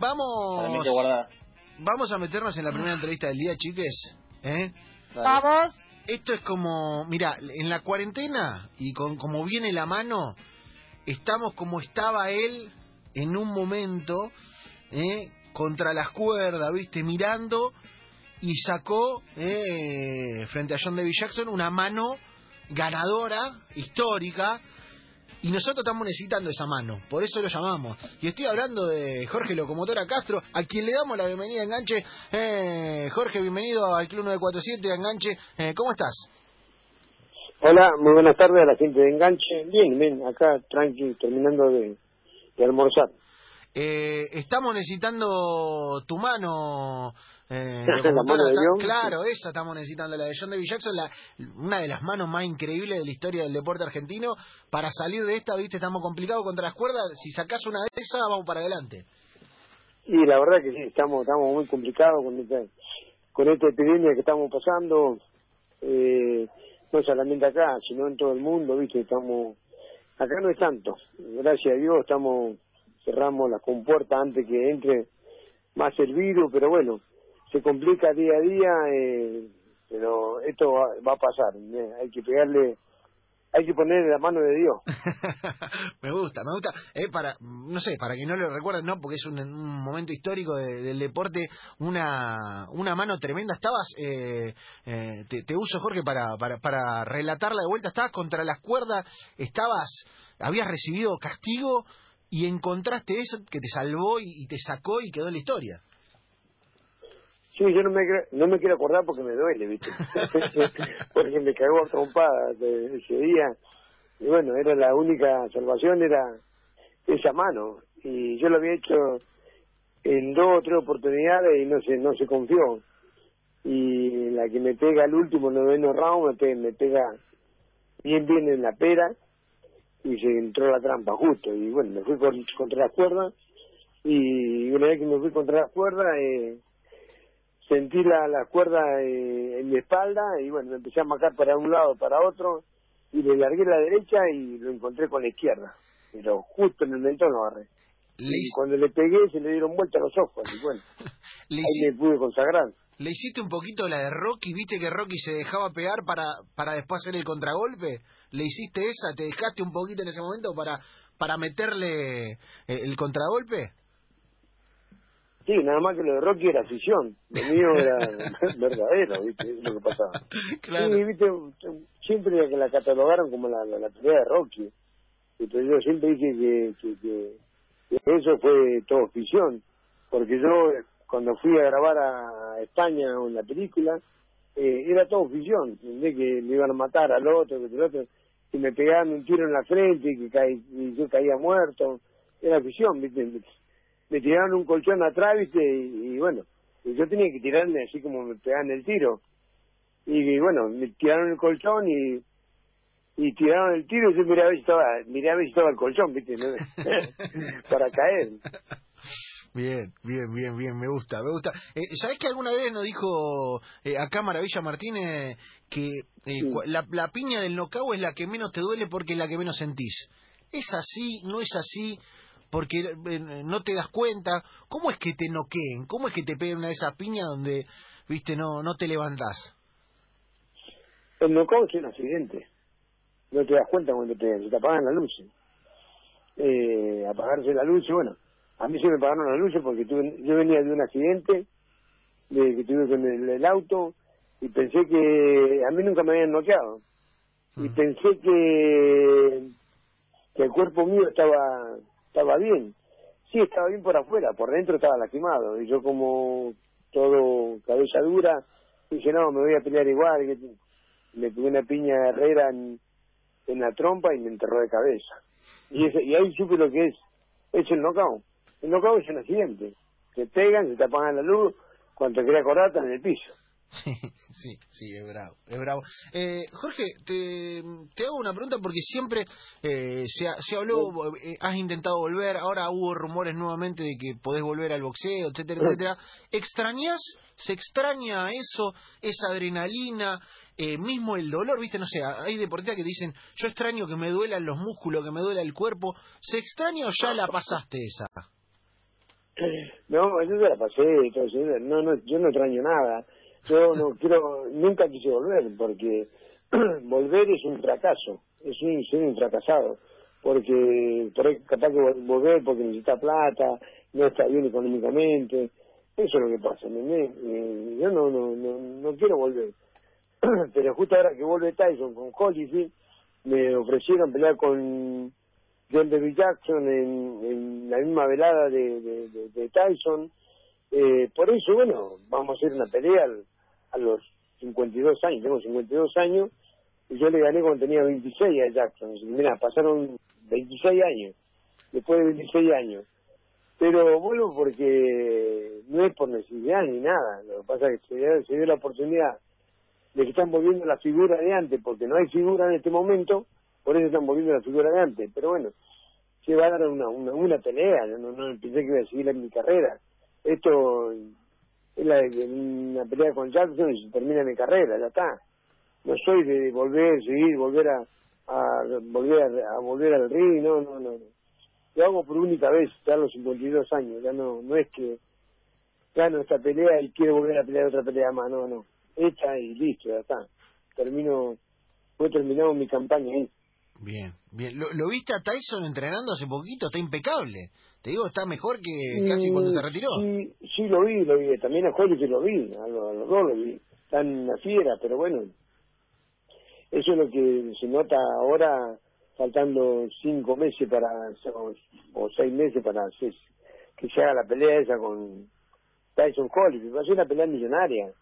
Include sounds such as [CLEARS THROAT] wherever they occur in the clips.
Vamos. Vamos a meternos en la primera entrevista del día, chiques. ¿Eh? Vamos. Esto es como, mira, en la cuarentena y con como viene la mano, estamos como estaba él en un momento, ¿eh? contra las cuerdas, ¿viste? Mirando y sacó eh, frente a John David Jackson una mano ganadora, histórica, y nosotros estamos necesitando esa mano, por eso lo llamamos. Y estoy hablando de Jorge Locomotora Castro, a quien le damos la bienvenida a Enganche. Eh, Jorge, bienvenido al Club 947 Enganche. Eh, ¿Cómo estás? Hola, muy buenas tardes a la gente de Enganche. Bien, bien, acá tranqui, terminando de almorzar. Eh, estamos necesitando tu mano. Eh, la mano de Dios. Claro, esa estamos necesitando, la de John David Jackson, la, una de las manos más increíbles de la historia del deporte argentino. Para salir de esta, viste, estamos complicados contra las cuerdas. Si sacás una de esas, vamos para adelante. Y la verdad que sí, estamos, estamos muy complicados con esta, con esta epidemia que estamos pasando. Eh, no solamente acá, sino en todo el mundo, viste, estamos. Acá no es tanto. Gracias a Dios estamos cerramos las compuertas antes que entre más el virus, pero bueno, se complica día a día, eh, pero esto va, a pasar, eh, hay que pegarle hay que ponerle la mano de Dios. [LAUGHS] me gusta, me gusta. Eh, para, no sé, para que no lo recuerden, no, porque es un, momento histórico del deporte, una, una mano tremenda. Estabas, eh, eh, te, uso Jorge para, para, para relatarla de vuelta, estabas contra las cuerdas, estabas, habías recibido castigo y encontraste eso que te salvó y, te sacó y quedó la historia. Sí, yo no me, no me quiero acordar porque me duele, ¿viste? [LAUGHS] porque me cagó a trompadas ese día. Y bueno, era la única salvación, era esa mano. Y yo lo había hecho en dos o tres oportunidades y no se, no se confió. Y la que me pega al último noveno round me pega, me pega bien bien en la pera y se entró la trampa justo y bueno me fui contra la cuerda y una vez que me fui contra la cuerda eh, sentí la, la cuerda eh, en mi espalda y bueno me empecé a marcar para un lado para otro y le largué la derecha y lo encontré con la izquierda pero justo en el mentón lo agarré y cuando le pegué se le dieron vuelta los ojos y bueno [LAUGHS] ahí me pude consagrar le hiciste un poquito la de Rocky, viste que Rocky se dejaba pegar para, para después hacer el contragolpe. ¿Le hiciste esa? ¿Te dejaste un poquito en ese momento para, para meterle eh, el contragolpe? Sí, nada más que lo de Rocky era afición, lo mío era [LAUGHS] verdadero, ¿viste? Es lo que pasaba. Claro. Sí, ¿viste? Siempre que la catalogaron como la, la, pelea de Rocky. Entonces yo siempre dije que, que, que, eso fue todo afición, porque yo cuando fui a grabar a España en la película, eh, era todo ficción, que me iban a matar al otro, que el otro, que me pegaban un tiro en la frente y que y yo caía muerto, era ficción, ¿viste? Me tiraron un colchón atrás, ¿viste? Y, bueno, yo tenía que tirarme así como me pegaban el tiro. Y, bueno, me tiraron el colchón y y tiraron el tiro y yo miré a ver si estaba, miré a ver si estaba el colchón, ¿viste? [LAUGHS] Para caer. Bien, bien, bien, bien, me gusta, me gusta. Eh, ¿Sabés que alguna vez nos dijo eh, acá Maravilla Martínez que eh, la, la, piña del nocao es la que menos te duele porque es la que menos sentís? ¿Es así? ¿No es así? Porque eh, no te das cuenta. ¿Cómo es que te noqueen? ¿Cómo es que te peguen una de esas piñas donde, viste, no no te levantás? El nocao es un accidente. No te das cuenta cuando te, te apagan la luz. Eh, apagarse la luz, bueno a mí se me pagaron las luces porque tuve, yo venía de un accidente de que tuve con el, auto y pensé que a mí nunca me habían noqueado y mm. pensé que que el cuerpo mío estaba estaba bien sí estaba bien por afuera por dentro estaba lastimado y yo como todo cabeza dura dije no me voy a pelear igual que me tuve una piña herrera en, la trompa y me enterró de cabeza y ese, y ahí supe lo que es es el knockout el knockout es un accidente. Te pegan, se te apagan la luz, cuando te quería acordar están en el piso. Sí, sí, sí, es bravo, es bravo. Eh, Jorge, te, te, hago una pregunta porque siempre eh, se, se habló, eh, has intentado volver, ahora hubo rumores nuevamente de que podés volver al boxeo, etcétera, etcétera. ¿Extrañas? ¿Se extraña eso, esa adrenalina, eh, mismo el dolor? ¿Viste? No sé, hay deportistas que dicen, yo extraño que me duelan los músculos, que me duela el cuerpo. ¿Se extraña o ya la pasaste esa? No, yo ya la pasé, no, no, yo no extraño nada. Yo no quiero, nunca quise volver, porque [CLEARS THROAT] volver es un fracaso, es un, ser un fracasado, porque por capaz que volver porque necesita plata, no está bien económicamente, eso es lo que pasa, eh, yo no, no, no, no quiero volver. [CLEARS THROAT] Pero justo ahora que vuelve Tyson con Holyfield, me ofrecieron pelear con John David Jackson en, en la misma velada de, Tyson. Eh, por eso, bueno, vamos a hacer una pelea a los 52 años, tengo 52 años, y yo le gané cuando tenía 26 a Jackson. Mira, pasaron 26 años, después de 26 años. Pero vuelvo porque no es por necesidad ni nada, lo que pasa es que se se dio la oportunidad de que están volviendo la figura de antes, porque no hay figura en este momento, por eso están volviendo la figura de antes. Pero bueno, se va a dar una, una, una pelea, no, no, pensé que iba a seguir en mi carrera. Esto es la, una pelea con Jackson y se termina mi carrera, ya está. No soy de volver, seguir, volver a, a volver a, volver al ring, no, no, no. Lo hago por única vez, ya a los 52 años, ya no, no es que gano esta pelea y quiero volver a pelear otra pelea más, no, no hecha y listo, ya está. Termino, fue terminado mi campaña ahí. Bien, bien. ¿Lo, viste a Tyson entrenando hace poquito? Está impecable. Te digo, está mejor que casi cuando se retiró. Sí, sí lo vi, lo vi. También a Jorge lo vi, a, los, dos lo vi. Están una fiera, pero bueno. Eso es lo que se nota ahora, faltando cinco meses para, o, seis meses para que se haga la pelea esa con Tyson Holyfield. Va a ser una pelea millonaria.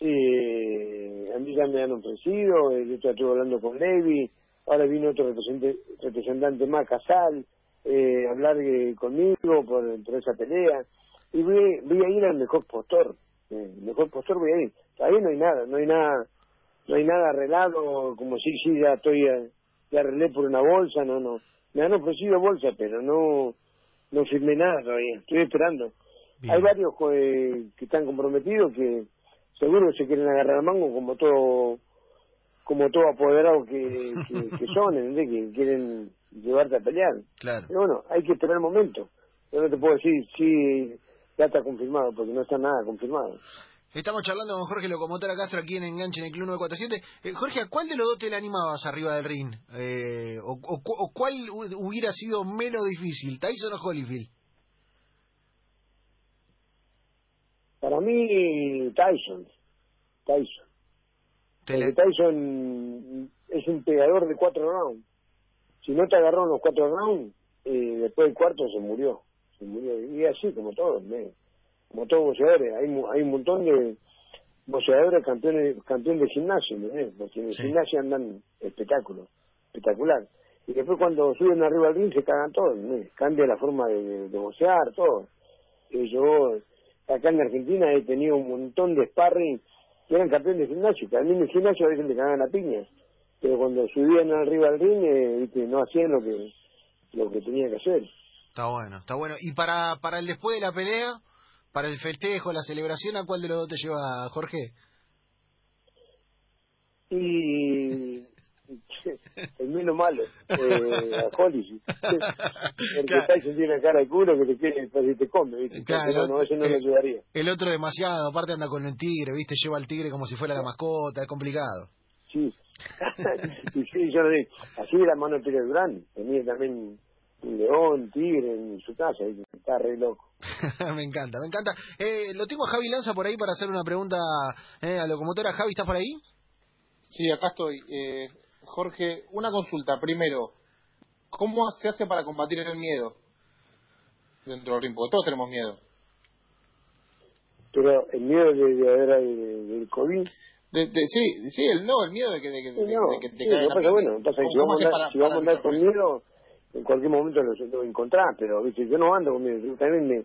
Eh, a mí ya me han ofrecido, yo estuve hablando con Levi, ahora vino otro representante, representante más, Casal, eh, hablar eh, conmigo por, esa pelea, y voy, voy a ir al mejor postor, eh, mejor postor voy a ir, ahí no hay nada, no hay nada, no hay nada arreglado, como si sí, ya estoy, ya arreglé por una bolsa, no, no, me han ofrecido bolsa, pero no, no firmé nada todavía, estoy esperando. Hay varios que están comprometidos que seguro se quieren agarrar la mango como todo como todo apoderado [LAUGHS] que, que, son, ¿entendés? Que quieren llevarte a pelear. Claro. Pero bueno, hay que esperar el momento. Yo no te puedo decir si ya está confirmado, porque no está nada confirmado. Estamos charlando con Jorge Locomotora Castro aquí en Enganche en el Club 947. Eh, Jorge, ¿a cuál de los dos te le animabas arriba del ring? Eh, o, o, cuál hubiera sido menos difícil, Tyson o Holyfield? Para mí, Tyson. Tyson. Tyson es un pegador de cuatro rounds. Si no te agarró en los cuatro rounds, eh, después del cuarto se murió. Se murió. Y así, como todos, como todos boxeadores. Hay, hay un montón de boxeadores campeones campeón de gimnasio, porque en el gimnasio andan espectáculos, espectacular. Y después cuando suben arriba al ring se cagan todos, cambia la forma de, de, boxear, todo. Y yo acá en Argentina he tenido un montón de sparring que eran campeones de gimnasio, que al mismo gimnasio a veces le cagaban a piña, pero cuando subían arriba al ring, eh, no hacían lo que lo que tenían que hacer. Está bueno, está bueno. ¿Y para, para el después de la pelea, para el festejo, la celebración, a cuál de los dos te lleva Jorge? Y [LAUGHS] el menos malo, eh, a Holly. [LAUGHS] Porque claro. Tyson tiene cara de culo que te quiere si te come, ¿viste? Claro, no, eso no le ayudaría. El otro demasiado, aparte anda con el tigre, ¿viste? Lleva al tigre como si fuera la mascota, es complicado. Sí. [LAUGHS] y sí, yo lo digo. Así era mano Pérez Durán, tenía también un león, tigre en su casa, y está re loco. me encanta, me encanta. Eh, lo tengo a Javi Lanza por ahí para hacer una pregunta eh, a locomotora. Javi, ¿estás por ahí? Sí, acá estoy. Eh, Jorge, una consulta. Primero, ¿cómo se hace para combatir el miedo dentro del ring? Porque todos tenemos miedo. Pero el miedo de, de, del COVID. De, de, sí, sí, el, no, el miedo de que, de, sí, no, de que te sí, caiga pasa, bueno, pasa que si vamos, a andar, si vamos a andar con miedo, en cualquier momento lo, lo encontrar, pero ¿viste? yo no ando con miedo, yo también me,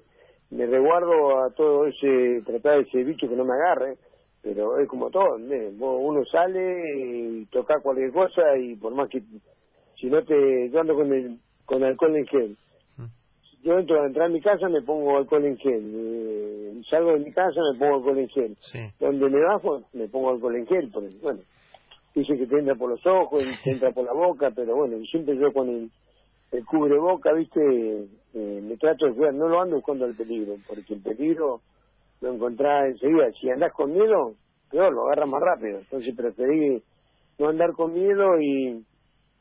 me resguardo a todo ese, tratar de ese bicho que no me agarre, pero es como todo, uno sale y toca cualquier cosa y por más que si no te yo ando con el con alcohol en gel. Mm. yo entro a entrar a mi casa me pongo alcohol en gel. Eh, salgo de mi casa me pongo alcohol en gel. Donde me bajo me pongo alcohol en gel porque bueno dice que te entra por los ojos y te entra por la boca pero bueno siempre yo con el el cubreboca, viste, eh, me trato de cuidar, no lo ando buscando el peligro, porque el peligro lo encontrás enseguida. Si andás con miedo, peor, lo agarras más rápido. Entonces preferí no andar con miedo y,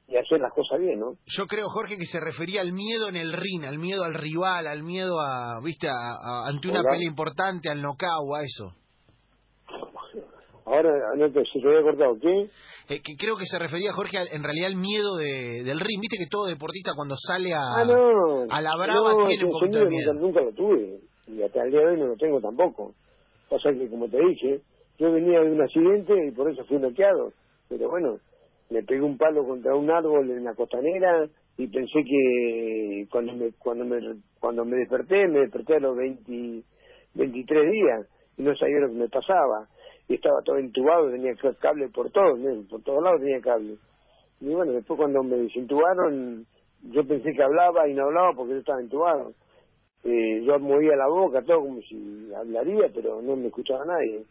y hacer las cosas bien, ¿no? Yo creo, Jorge, que se refería al miedo en el ring, al miedo al rival, al miedo a, viste, a, a- ante una pelea importante, al knockout, a eso. Ahora, no te, se te había cortado, ¿qué? Eh, que creo que se refería, Jorge, al- en realidad al miedo de, del ring. Viste que todo deportista cuando sale a, Ah, no. a la brava no, tiene un poquito de miedo miedo. Nunca, nunca lo tuve. Y hasta el día de hoy no lo tengo tampoco. Pasa que, como te dije, yo venía de un accidente y por eso fui noqueado. Pero bueno, me pegué un palo contra un árbol en la costanera y pensé que cuando me cuando me cuando me desperté, me desperté a los 20, 23 días y no sabía lo que me pasaba. Y estaba todo entubado, tenía cable por todos, por todos lados tenía cable. Y bueno, después cuando me desintubaron, yo pensé que hablaba y no hablaba porque yo estaba entubado. Eh, yo movía la boca, todo como si hablaría, pero no me escuchaba nadie.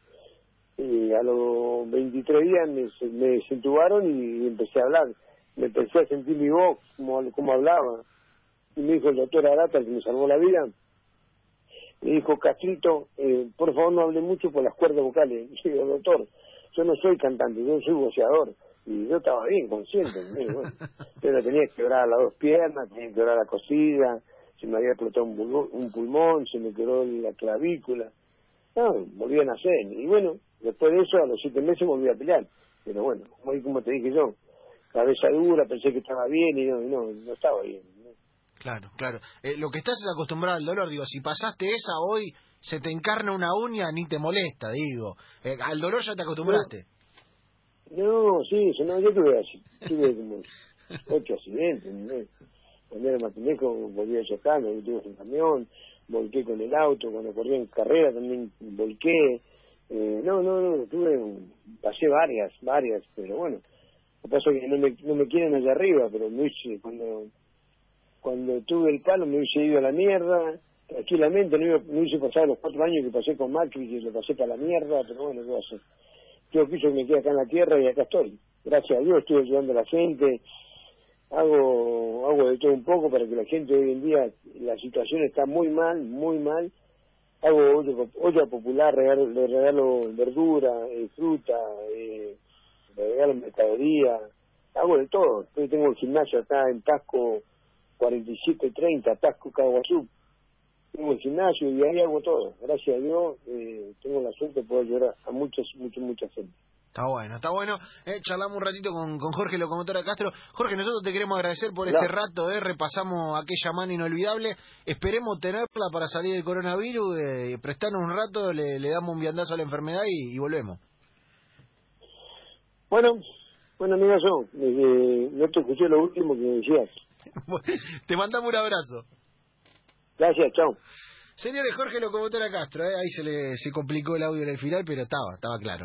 Y a los 23 días me, me desintubaron y empecé a hablar. Me empecé a sentir mi voz, como, como hablaba. Y me dijo el doctor Arata, que me salvó la vida, me dijo, Castrito, eh, por favor no hable mucho por las cuerdas vocales. [LAUGHS] Y yo doctor, yo no soy cantante, yo soy voceador. Y yo estaba bien, consciente. ¿no? Pero tenía que quebrar las dos piernas, tenía que quebrar la cosilla, se me había explotado un, pulmón, un pulmón, se me quebró la clavícula. No, volví a nacer. Y bueno, después de eso, a los siete meses volví a pelear. Pero bueno, como, como te dije yo, cabeza dura, pensé que estaba bien y no, y no, no estaba bien. ¿no? Claro, claro. Eh, lo que estás es acostumbrado al dolor. Digo, si pasaste esa hoy, se te encarna una uña, ni te molesta, digo. Eh, al dolor ya te acostumbraste. No, sí, eso no, yo tuve así, tuve como [LAUGHS] ocho accidentes, ¿no? Cuando era más pendejo volví a chocar, me tuve un camión, volqué con el auto, cuando corrí en carrera también volqué, eh, no, no, no, tuve, pasé varias, varias, pero bueno, lo que pasa es que no me, no me quieren allá arriba, pero me hice, cuando, cuando tuve el palo me hubiese ido a la mierda, tranquilamente, no, iba, no hubiese pasado los cuatro años que pasé con Macri, que lo pasé para la mierda, pero bueno, ¿qué va a hacer? yo quiso que me quede acá en la tierra y acá estoy. Gracias a Dios estoy ayudando a la gente, hago hago de todo un poco para que la gente hoy en día, la situación está muy mal, muy mal. Hago olla, pop- olla popular, regalo, le regalo verdura, eh, fruta, eh, le regalo mercadería, hago de todo. Yo tengo el gimnasio acá en Tasco 4730, Tasco Caguazú. Tengo el gimnasio y ahí hago todo. Gracias a Dios eh, tengo la suerte de poder ayudar a muchas, mucha, mucha gente. Está bueno, está bueno. Eh, charlamos un ratito con, con Jorge Locomotora Castro. Jorge, nosotros te queremos agradecer por este rato, eh, repasamos aquella mano inolvidable. Esperemos tenerla para salir del coronavirus, eh, prestarnos un rato, le, le damos un viandazo a la enfermedad y, y volvemos. Bueno, bueno, amigo, yo eh, no te escuché lo último que decías. [LAUGHS] te mandamos un abrazo. Gracias, chao. Señores, Jorge Locomotora Castro, eh, ahí se le se complicó el audio en el final, pero estaba, estaba claro.